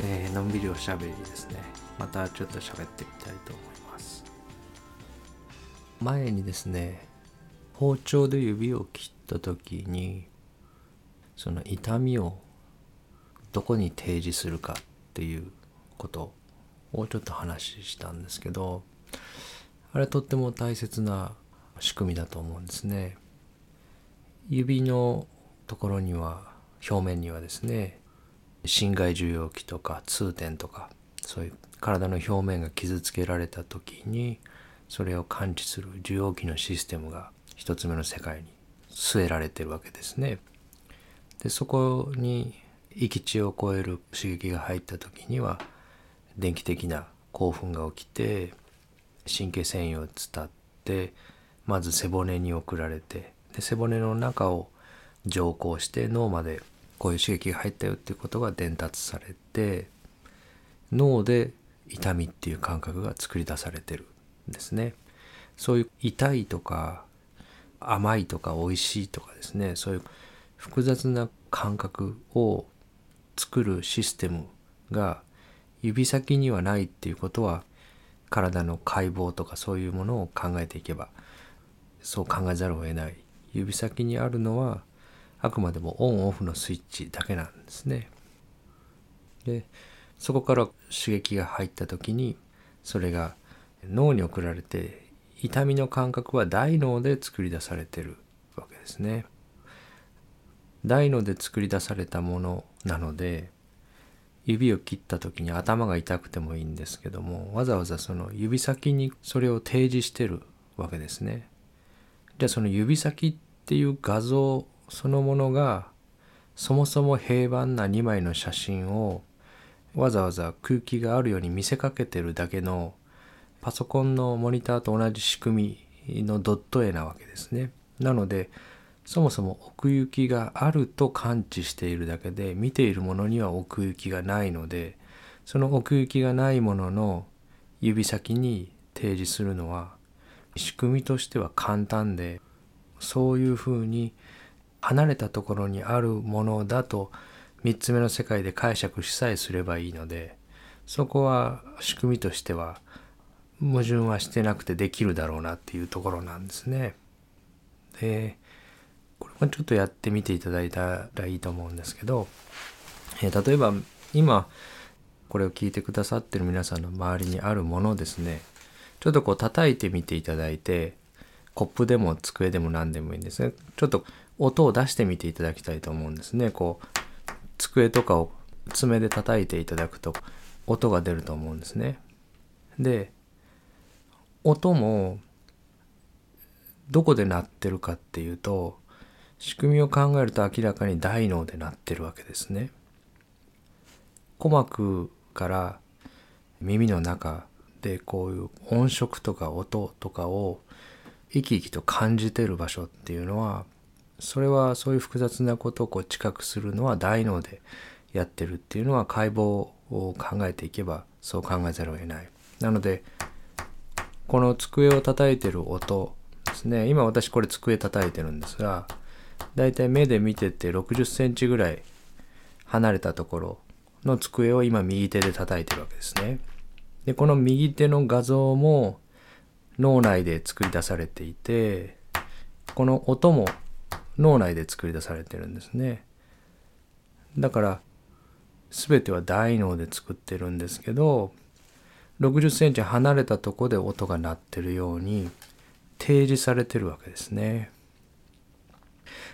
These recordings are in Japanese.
えーのんびりおしゃべりですね。またちょっと喋ってみたいと思います。前にですね包丁で指を切った時にその痛みをどこに提示するかっていうことをちょっと話したんですけどあれとっても大切な仕組みだと思うんですね。指のところには表面にはですね心外受容器とか痛点とかそういう体の表面が傷つけられた時にそれを感知する受容器のシステムが一つ目の世界に据えられてるわけですね。でそこに域地を超える刺激が入った時には電気的な興奮が起きて神経繊維を伝ってまず背骨に送られてで背骨の中を乗降して脳までこういう刺激が入ったよっていうことが伝達されて脳で痛みっていう感覚が作り出されてるんですね。そういう痛いとか甘いとか美味しいとかですねそういう複雑な感覚を作るシステムが指先にはないっていうことは体の解剖とかそういうものを考えていけばそう考えざるを得ない指先にあるのはあくまでもオンオフのスイッチだけなんですね。でそこから刺激が入った時にそれが脳に送られて痛みの感覚は大脳で作り出されてるわけですね。大脳で作り出されたものなので指を切った時に頭が痛くてもいいんですけどもわざわざその指先にそれを提示してるわけですね。じゃあその指先っていう画像そのものがそもそも平板な2枚の写真をわざわざ空気があるように見せかけてるだけのパソコンのモニターと同じ仕組みのドット絵なわけですね。なのでそもそも奥行きがあると感知しているだけで見ているものには奥行きがないのでその奥行きがないものの指先に提示するのは仕組みとしては簡単でそういうふうに離れたところにあるものだと3つ目の世界で解釈しさえすればいいのでそこは仕組みとしては矛盾はしてなくてできるだろうなっていうところなんですね。でこれもちょっとやってみていただいたらいいと思うんですけど、えー例えば今これを聞いてくださってる皆さんの周りにあるものですねちょっとこう叩いてみていただいてコップでも机でも何でもいいんですねちょっと音を出してみていただきたいと思うんですね。こう机とかを爪で叩いていただくと音が出ると思うんですね。で音もどこで鳴ってるかっていうと仕組みを考えると明らかに大脳で鳴ってるわけですね。鼓膜から耳の中でこういう音色とか音とかを生き生きと感じてる場所っていうのはそれはそういう複雑なことをこう知覚するのは大脳でやってるっていうのは解剖を考えていけばそう考えざるを得ない。なのでこの机を叩いてる音ですね今私これ机叩いてるんですがだいたい目で見てて60センチぐらい離れたところの机を今右手で叩いてるわけですね。でこの右手の画像も脳内で作り出されていてこの音も脳内で作り出されてるんですね。だから全ては大脳で作ってるんですけど60センチ離れたとこで音が鳴ってるように提示されてるわけですね。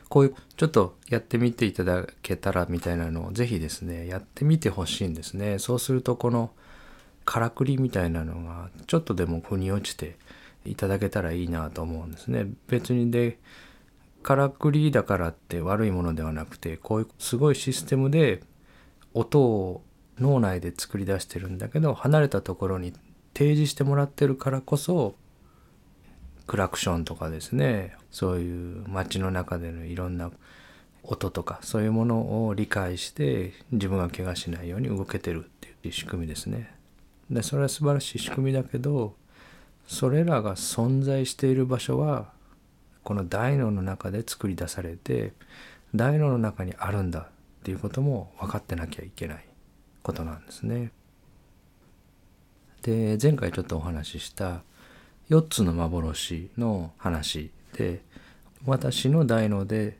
こういうちょっとやってみていただけたらみたいなのをぜひですねやってみてほしいんですね。そうするとこのからくりみたいなのがちょっとでも腑に落ちていただけたらいいなと思うんですね。別にでからくりだからって悪いものではなくてこういうすごいシステムで音を脳内で作り出してるんだけど離れたところに提示してもらってるからこそクラクションとかですねそういう街の中でのいろんな音とかそういうものを理解して自分が怪我しないように動けてるっていう仕組みですね。でそれは素晴らしい仕組みだけどそれらが存在している場所はこの大脳の中で作り出されて大脳の中にあるんだっていうことも分かってなきゃいけないことなんですね。で前回ちょっとお話しした4つの幻の話で私の大脳で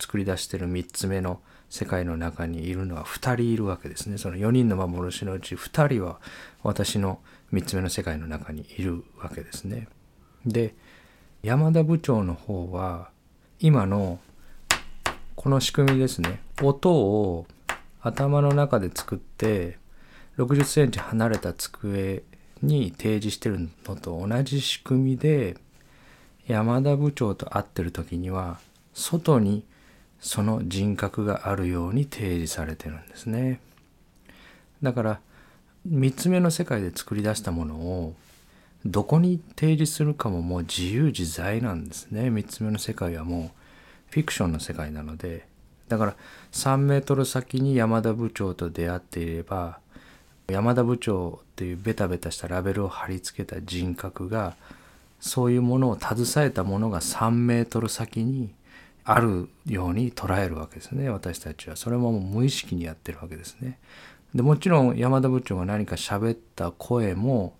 作り出してる3つ目の世界の中にいるのは2人いるわけですねその4人の幻のうち2人は私の3つ目の世界の中にいるわけですね。で山田部長の方は今のこの仕組みですね音を頭の中で作って60センチ離れた机に提示してるのと同じ仕組みで山田部長と会ってる時には外にその人格があるように提示されてるんですね。だから3つ目の世界で作り出したものをどこに提示するかももう自由自在なんですね。3つ目の世界はもうフィクションの世界なので。だから3メートル先に山田部長と出会っていれば山田部長っていうベタベタしたラベルを貼り付けた人格がそういうものを携えたものが3メートル先にあるように捉えるわけですね。私たちは。それも無意識にやってるわけですね。でもちろん山田部長が何か喋った声も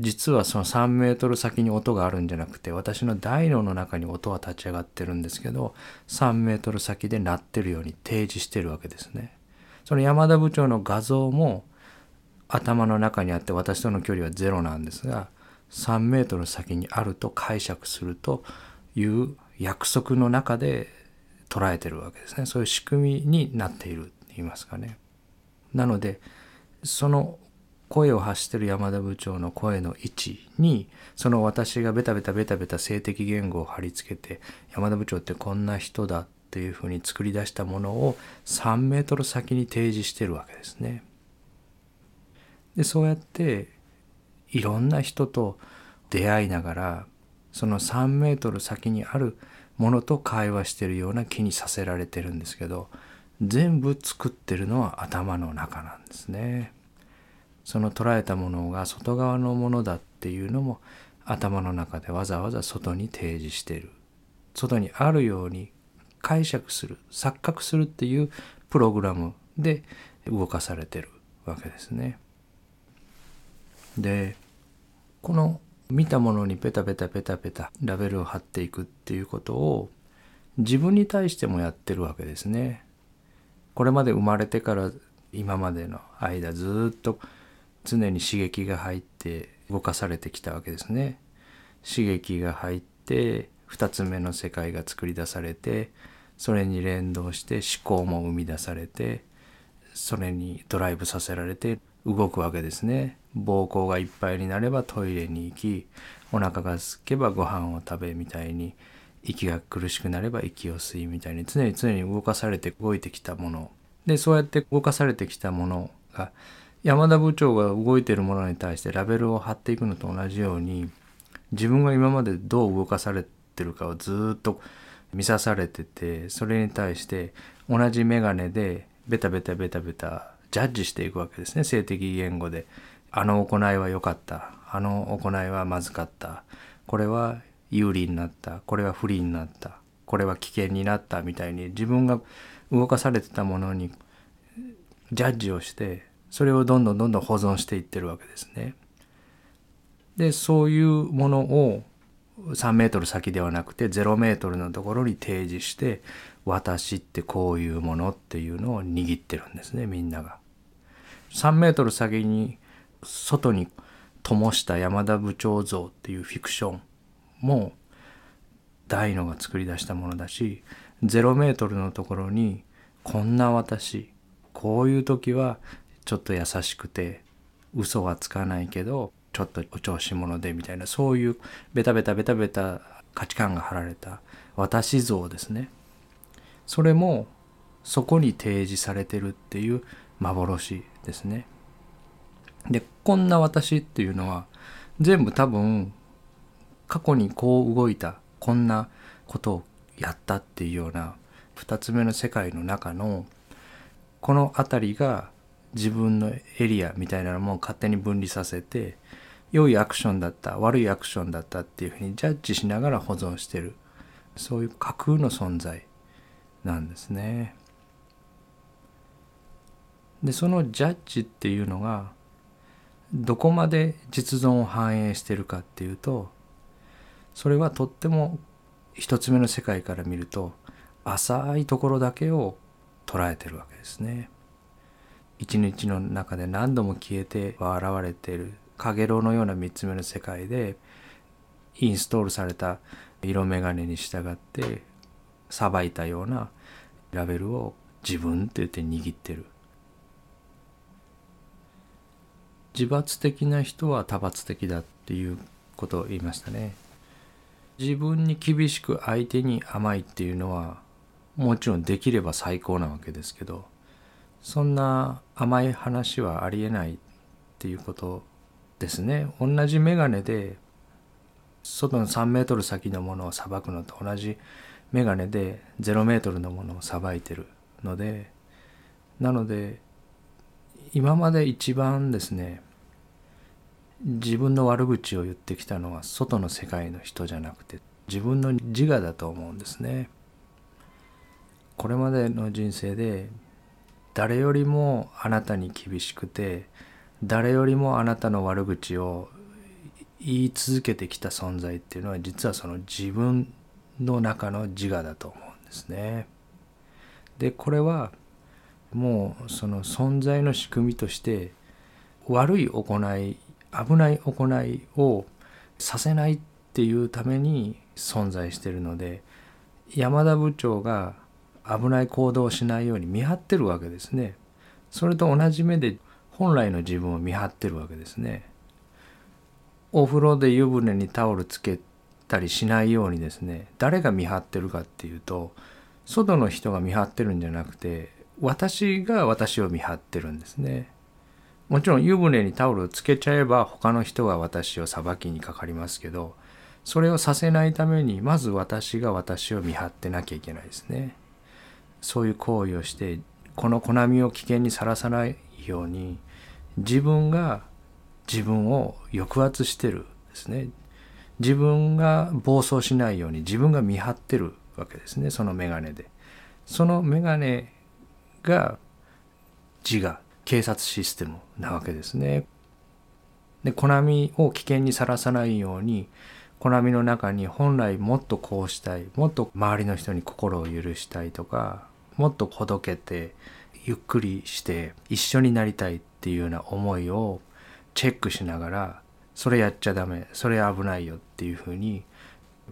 実はその3メートル先に音があるんじゃなくて私の大脳の中に音は立ち上がってるんですけど3メートル先で鳴ってるように提示してるわけですね。その山田部長の画像も頭の中にあって私との距離はゼロなんですが3メートル先にあると解釈するという約束の中で捉えてるわけですねそういう仕組みになっているって言いますかね。なのでその声を発してる山田部長の声の位置にその私がベタベタベタベタ性的言語を貼り付けて山田部長ってこんな人だっていうふうに作り出したものを3メートル先に提示してるわけですね。でそうやっていろんな人と出会いながらその3メートル先にあるものと会話してるような気にさせられてるんですけど全部作ってるのは頭の中なんですね。その捉えたものが外側のものだっていうのも頭の中でわざわざ外に提示している外にあるように解釈する錯覚するっていうプログラムで動かされてるわけですね。でこの見たものにペタペタペタペタラベルを貼っていくっていうことを自分に対してもやってるわけですね。これまで生まれてから今までの間ずっと常に刺激が入って動かされてきたわけですね。刺激が入って2つ目の世界が作り出されてそれに連動して思考も生み出されてそれにドライブさせられて動くわけですね。膀胱がいっぱいになればトイレに行きお腹が空けばご飯を食べみたいに息が苦しくなれば息を吸いみたいに常に常に動かされて動いてきたものでそうやって動かされてきたものが山田部長が動いてるものに対してラベルを貼っていくのと同じように自分が今までどう動かされてるかをずっと見さされててそれに対して同じ眼鏡でベタベタベタベタジャッジしていくわけですね。性的言語で。あの行いは良かった。あの行いはまずかった。これは有利になった。これは不利になった。これは危険になった。みたいに自分が動かされてたものにジャッジをしてそれをどんどんどんどん保存していってるわけですね。でそういうものを3メートル先ではなくて0メートルのところに提示して私ってこういうものっていうのを握ってるんですねみんなが。3メートル先に外に灯した山田部長像っていうフィクションも大のが作り出したものだし0メートルのところにこんな私こういう時はちょっと優しくて嘘はつかないけどちょっとお調子者でみたいなそういうベタベタベタベタ価値観が貼られた私像ですね。それもそこに提示されてるっていう幻ですね。でこんな私っていうのは全部多分過去にこう動いたこんなことをやったっていうような2つ目の世界の中のこの辺りが自分のエリアみたいなのも勝手に分離させて良いアクションだった悪いアクションだったっていうふうにジャッジしながら保存してるそういう架空の存在なんですね。でそのジャッジっていうのがどこまで実存を反映してるかっていうとそれはとっても一つ目の世界から見ると浅いところだけを捉えてるわけですね。一日の中で何度も消えては現れているかげろうのような三つ目の世界でインストールされた色眼鏡に従ってさばいたようなラベルを自分って言って握ってる。自罰的な人は多罰的だっていうことを言いましたね。自分に厳しく相手に甘いっていうのはもちろんできれば最高なわけですけどそんな甘い話はありえないっていうことですね同じ眼鏡で外の3メートル先のものをさばくのと同じ眼鏡で0メートルのものをさばいてるのでなので今まで一番ですね自分の悪口を言ってきたのは外の世界の人じゃなくて自分の自我だと思うんですね。これまでの人生で誰よりもあなたに厳しくて誰よりもあなたの悪口を言い続けてきた存在っていうのは実はその自分の中の自我だと思うんですね。でこれはもうその存在の仕組みとして悪い行い危ない行いをさせないっていうために存在してるので山田部長が危ない行動をしないように見張ってるわけですね。それと同じ目で本来の自分を見張ってるわけですね。お風呂で湯船にタオルつけたりしないようにですね誰が見張ってるかっていうと外の人が見張ってるんじゃなくて私が私を見張ってるんですね。もちろん湯船にタオルをつけちゃえば他の人が私を裁きにかかりますけどそれをさせないためにまず私が私を見張ってなきゃいけないですね。そういう行為をしてこのコナミを危険にさらさないように自分が自分を抑圧してるですね。自分が暴走しないように自分が見張ってるわけですね。その眼鏡で。その眼鏡が自我警察システムなわけですね。でコナミを危険にさらさないようにコナミの中に本来もっとこうしたいもっと周りの人に心を許したいとかもっとほどけてゆっくりして一緒になりたいっていうような思いをチェックしながらそれやっちゃダメそれ危ないよっていうふうに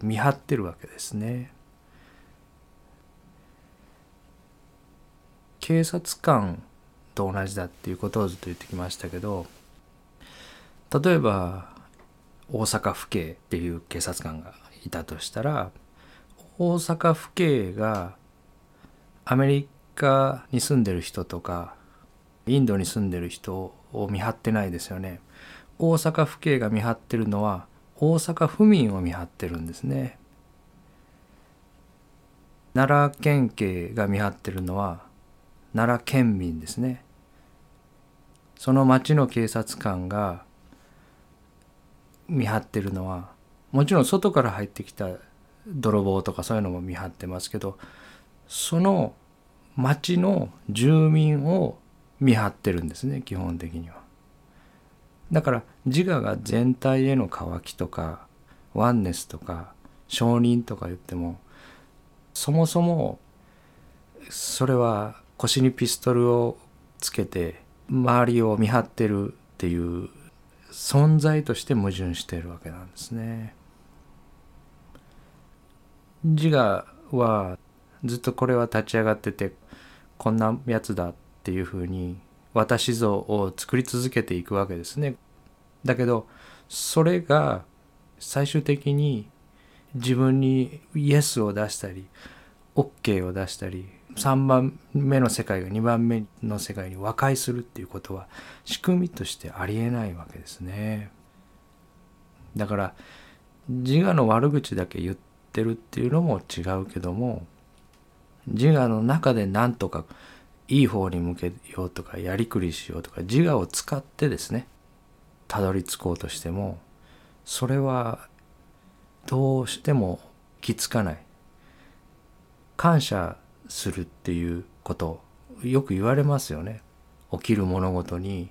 見張ってるわけですね。警察官と同じだっていうことをずっと言ってきましたけど例えば大阪府警っていう警察官がいたとしたら大阪府警がアメリカに住んでる人とかインドに住んでる人を見張ってないですよね。大阪府警が見張ってるのは大阪府民を見張ってるんですね。奈良県警が見張ってるのは奈良県民ですね。その町の警察官が見張ってるのはもちろん外から入ってきた泥棒とかそういうのも見張ってますけどその町の住民を見張ってるんですね基本的には。だから自我が全体への渇きとかワンネスとか承認とか言ってもそもそもそれは腰にピストルをつけて周りを見張ってるっていう存在として矛盾しているわけなんですね。自我はずっとこれは立ち上がっててこんなやつだっていうふうに私像を作り続けていくわけですね。だけどそれが最終的に自分にイエスを出したり OK を出したり3番目の世界が2番目の世界に和解するっていうことは仕組みとしてありえないわけですね。だから自我の悪口だけ言ってるっていうのも違うけども自我の中で何とかいい方に向けようとかやりくりしようとか自我を使ってですねたどり着こうとしてもそれはどうしてもきつかない感謝するっていうことよく言われますよね起きる物事に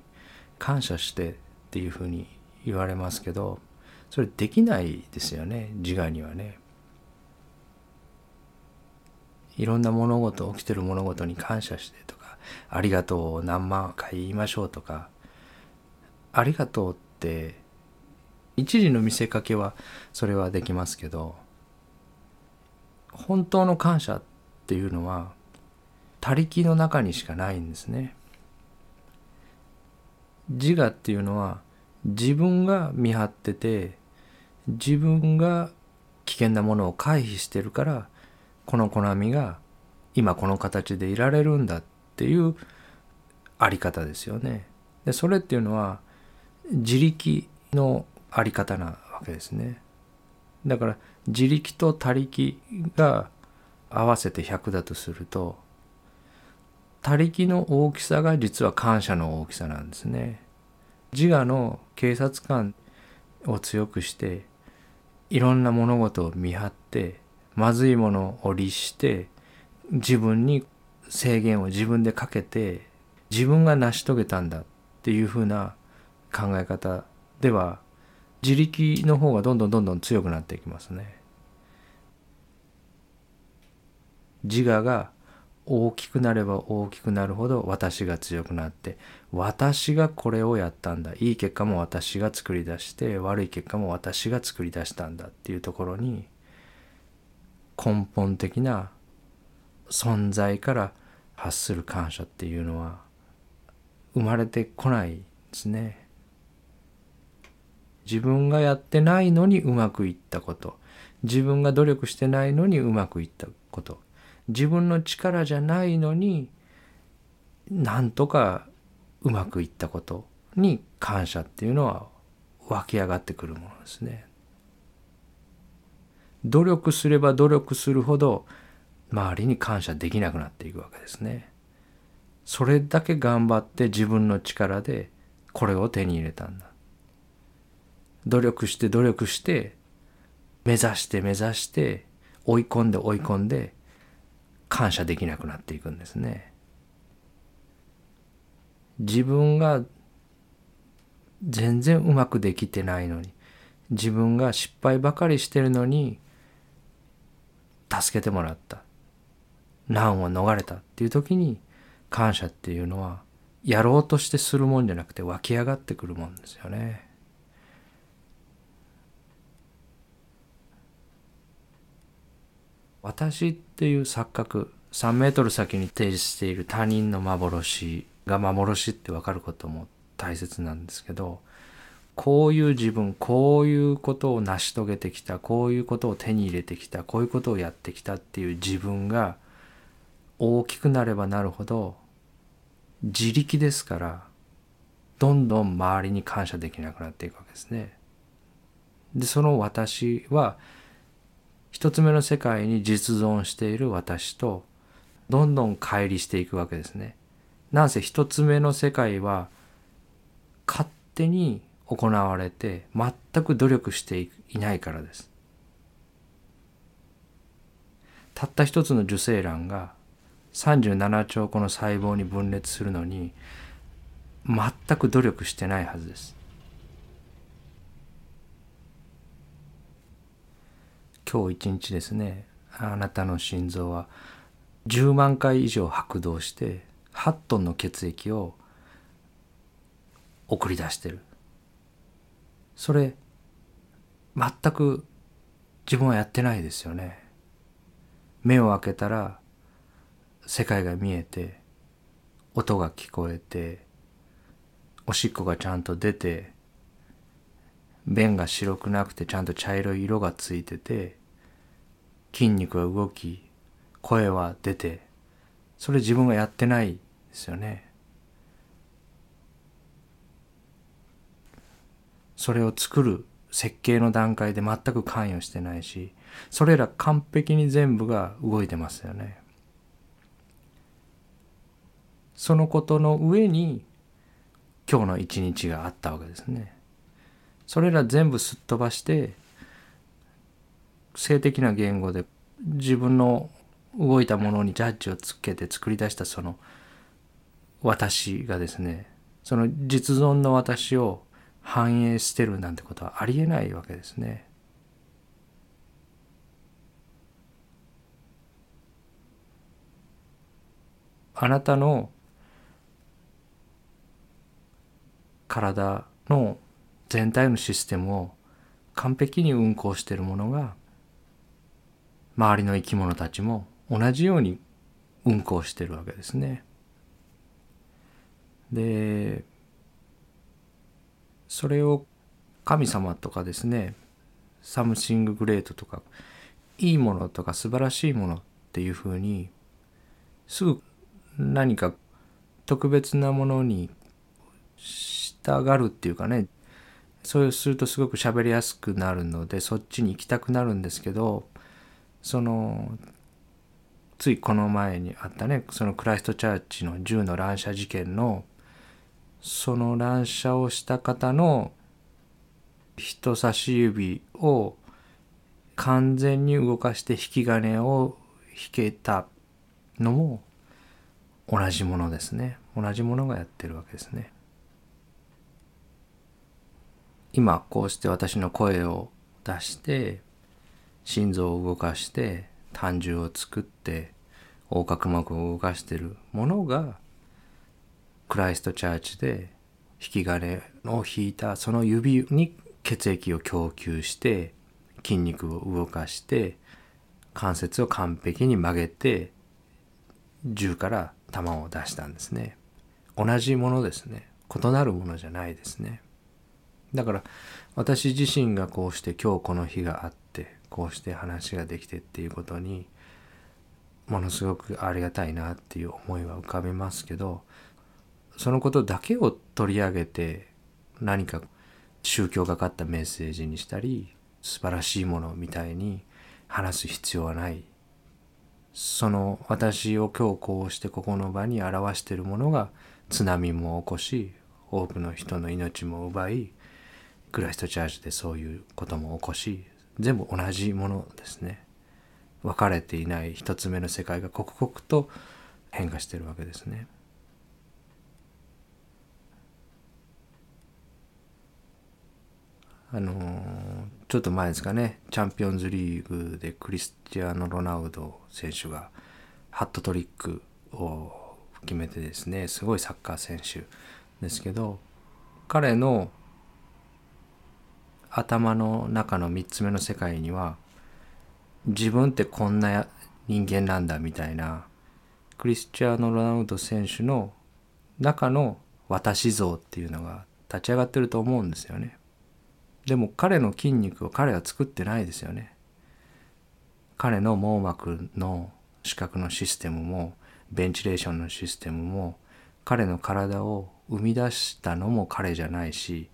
感謝してっていうふうに言われますけどそれできないですよね自我にはね。いろんな物事起きてる物事に感謝してとかありがとうを何万回言いましょうとかありがとうって一時の見せかけはそれはできますけど本当の感謝っていうのは他力の中にしかないんですね。自我っていうのは自分が見張ってて自分が危険なものを回避してるからこのコナミが今この形でいられるんだっていうあり方ですよね。でそれっていうのは自力のあり方なわけですね。だから自力と他力が合わせて100だとすると他力の大きさが実は感謝の大きさなんですね。自我の警察官を強くしていろんな物事を見張ってまずいものを律して自分に制限を自分でかけて自分が成し遂げたんだっていうふうな考え方では自力の方がどんどんどんどん強くなっていきますね。自我が大きくなれば大きくなるほど私が強くなって私がこれをやったんだいい結果も私が作り出して悪い結果も私が作り出したんだっていうところに根本的な存在から発する感謝っていうのは生まれてこないですね。自分がやってないのにうまくいったこと自分が努力してないのにうまくいったこと自分の力じゃないのになんとかうまくいったことに感謝っていうのは湧き上がってくるものですね。努力すれば努力するほど周りに感謝できなくなっていくわけですね。それだけ頑張って自分の力でこれを手に入れたんだ。努力して努力して目指して目指して追い込んで追い込んで感謝できなくなっていくんですね。自分が全然うまくできてないのに自分が失敗ばかりしてるのに助けてもらった難を逃れたっていう時に感謝っていうのはやろうとしてするもんじゃなくて湧き上がってくるもんですよね。私っていう錯覚3メートル先に提示している他人の幻が幻って分かることも大切なんですけどこういう自分こういうことを成し遂げてきたこういうことを手に入れてきたこういうことをやってきたっていう自分が大きくなればなるほど自力ですからどんどん周りに感謝できなくなっていくわけですね。でその私は一つ目の世界に実存している私とどんどん乖離していくわけですね。なんせ一つ目の世界は勝手に行われて全く努力していないからです。たった一つの受精卵が37兆個の細胞に分裂するのに全く努力してないはずです。今日一日ですねあなたの心臓は10万回以上拍動して8トンの血液を送り出してるそれ全く自分はやってないですよね。目を開けたら世界が見えて音が聞こえておしっこがちゃんと出て便が白くなくてちゃんと茶色い色がついてて筋肉が動き声は出てそれ自分がやってないですよね。それを作る設計の段階で全く関与してないしそれら完璧に全部が動いてますよね。そのことの上に今日の一日があったわけですね。それら全部すっ飛ばして性的な言語で自分の動いたものにジャッジをつけて作り出したその私がですねその実存の私を反映してるなんてことはありえないわけですね。あなたの体の全体のシステムを完璧に運行しているものが周りの生き物たちも同じように運行してるわけですね。でそれを神様とかですねサムシンググレートとかいいものとか素晴らしいものっていうふうにすぐ何か特別なものに従うっていうかねそうするとすごく喋りやすくなるのでそっちに行きたくなるんですけどそのついこの前にあったねそのクライストチャーチの銃の乱射事件のその乱射をした方の人差し指を完全に動かして引き金を引けたのも同じものですね。同じものがやってるわけですね。今こうして私の声を出して心臓を動かして胆汁を作って横隔膜を動かしてるものがクライストチャーチで引き金を引いたその指に血液を供給して筋肉を動かして関節を完璧に曲げて銃から弾を出したんですね。同じものですね。異なるものじゃないですね。だから私自身がこうして今日この日があってこうして話ができてっていうことにものすごくありがたいなっていう思いは浮かびますけどそのことだけを取り上げて何か宗教がかったメッセージにしたり素晴らしいものみたいに話す必要はないその私を今日こうしてここの場に表しているものが津波も起こし多くの人の命も奪いクライストチャージでそういうことも起こし全部同じものですね分かれていない一つ目の世界が刻々と変化してるわけですね。あのちょっと前ですかねチャンピオンズリーグでクリスティアーノ・ロナウド選手がハットトリックを決めてですねすごいサッカー選手ですけど彼の頭の中の3つ目の世界には自分ってこんな人間なんだみたいなクリスチャーノ・ロナウド選手の中の私像っていうのが立ち上がってると思うんですよね。でも彼の筋肉を彼は作ってないですよね。彼の網膜の視覚のシステムもベンチレーションのシステムも彼の体を生み出したのも彼じゃないし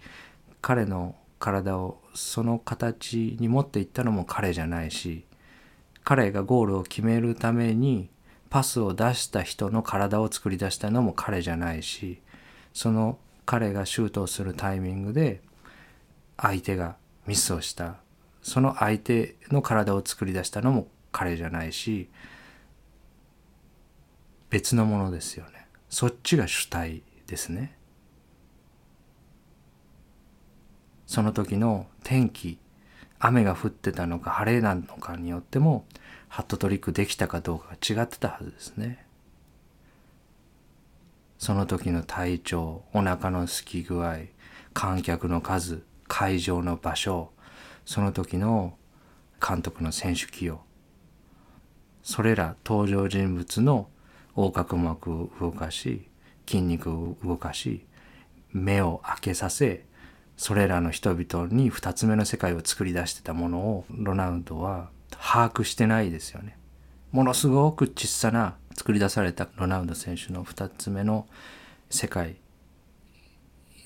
彼の体をその形に持っていったのも彼じゃないし彼がゴールを決めるためにパスを出した人の体を作り出したのも彼じゃないしその彼がシュートをするタイミングで相手がミスをした。その相手の体を作り出したのも彼じゃないし別のものですよね。そっちが主体ですね。その時の天気雨が降ってたのか晴れなのかによってもハットトリックできたかどうかが違ってたはずですね。その時の体調お腹のすき具合観客の数会場の場所その時の監督の選手起用それら登場人物の横隔膜を動かし筋肉を動かし目を開けさせそれらの人々に2つ目の世界を作り出してたものをロナウドは把握してないですよね。ものすごく小さな作り出されたロナウド選手の2つ目の世界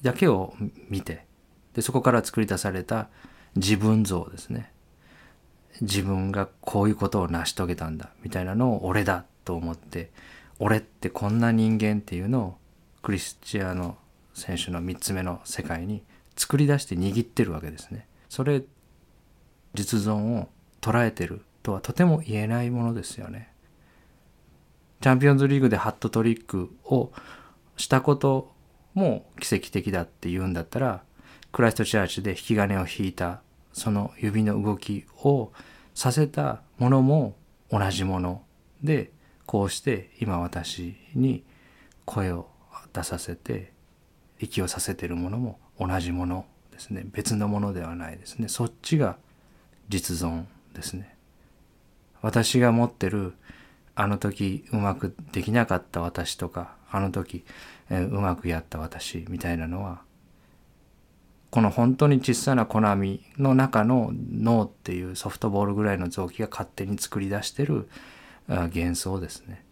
だけを見てでそこから作り出された自分像ですね自分がこういうことを成し遂げたんだみたいなのを俺だと思って俺ってこんな人間っていうのをクリスチアの選手の3つ目の世界に作り出して握ってるわけですね。それ実存を捉えてるとはとても言えないものですよね。チャンピオンズリーグでハットトリックをしたことも奇跡的だって言うんだったらクライストチャーチで引き金を引いたその指の動きをさせたものも同じものでこうして今私に声を出させて息をさせているものも同じものですね。別のものではないですね。そっちが実存ですね。私が持ってるあの時うまくできなかった私とかあの時、え、うまくやった私みたいなのはこの本当に小さなコナミの中の脳っていうソフトボールぐらいの臓器が勝手に作り出してる幻想ですね。